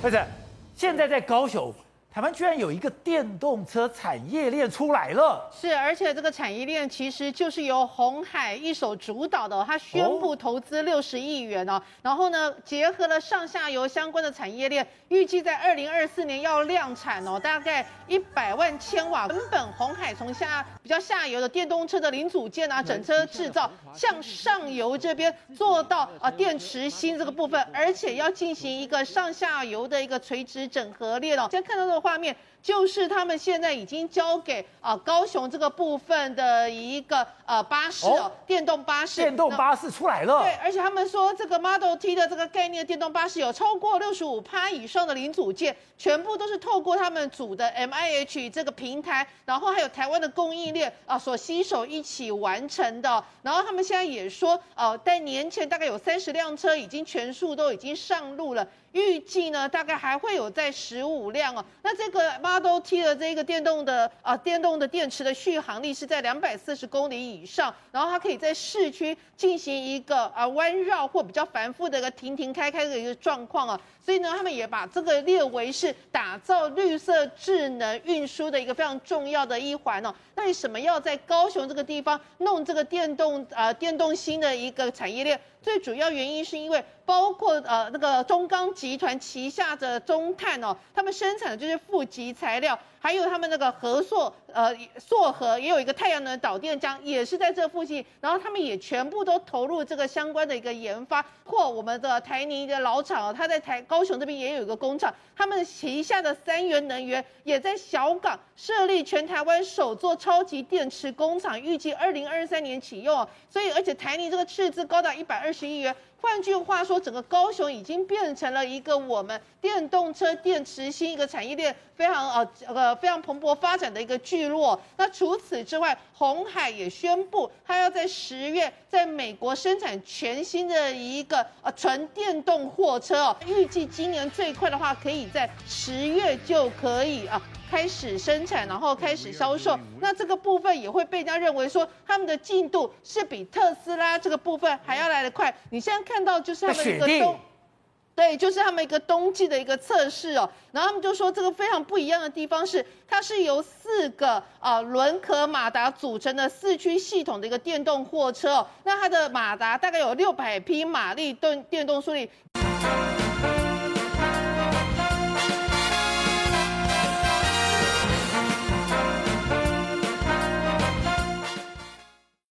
不是，现在在高手。台湾居然有一个电动车产业链出来了，是，而且这个产业链其实就是由红海一手主导的，他宣布投资六十亿元哦，然后呢，结合了上下游相关的产业链，预计在二零二四年要量产哦，大概一百万千瓦。根本红海从下比较下游的电动车的零组件啊，整车制造，向上游这边做到啊电池芯这个部分，而且要进行一个上下游的一个垂直整合链哦。先看到的话。画面就是他们现在已经交给啊高雄这个部分的一个呃巴士哦，电动巴士，电动巴士出来了。对，而且他们说这个 Model T 的这个概念电动巴士有超过六十五趴以上的零组件，全部都是透过他们组的 MIH 这个平台，然后还有台湾的供应链啊所携手一起完成的。然后他们现在也说，呃，在年前大概有三十辆车已经全数都已经上路了。预计呢，大概还会有在十五辆哦。那这个 Model T 的这个电动的啊，电动的电池的续航力是在两百四十公里以上，然后它可以在市区进行一个啊弯绕或比较繁复的一个停停开开的一个状况啊。所以呢，他们也把这个列为是打造绿色智能运输的一个非常重要的一环哦。那为什么要在高雄这个地方弄这个电动呃电动新的一个产业链？最主要原因是因为包括呃那个中钢集团旗下的中碳哦，他们生产的就是负极材料。还有他们那个合作，呃，硕和也有一个太阳能导电浆，也是在这附近。然后他们也全部都投入这个相关的一个研发。或我们的台泥的老厂哦，他在台高雄这边也有一个工厂，他们旗下的三元能源也在小港设立全台湾首座超级电池工厂，预计二零二三年启用。所以，而且台泥这个斥资高达一百二十亿元。换句话说，整个高雄已经变成了一个我们电动车电池新一个产业链非常呃呃非常蓬勃发展的一个聚落。那除此之外，红海也宣布，他要在十月在美国生产全新的一个呃纯电动货车哦，预计今年最快的话，可以在十月就可以啊。开始生产，然后开始销售，那这个部分也会被人家认为说，他们的进度是比特斯拉这个部分还要来得快。你现在看到就是他们一个冬，对，就是他们一个冬季的一个测试哦。然后他们就说，这个非常不一样的地方是，它是由四个啊轮壳马达组成的四驱系统的一个电动货车哦。那它的马达大概有六百匹马力，电电动速力。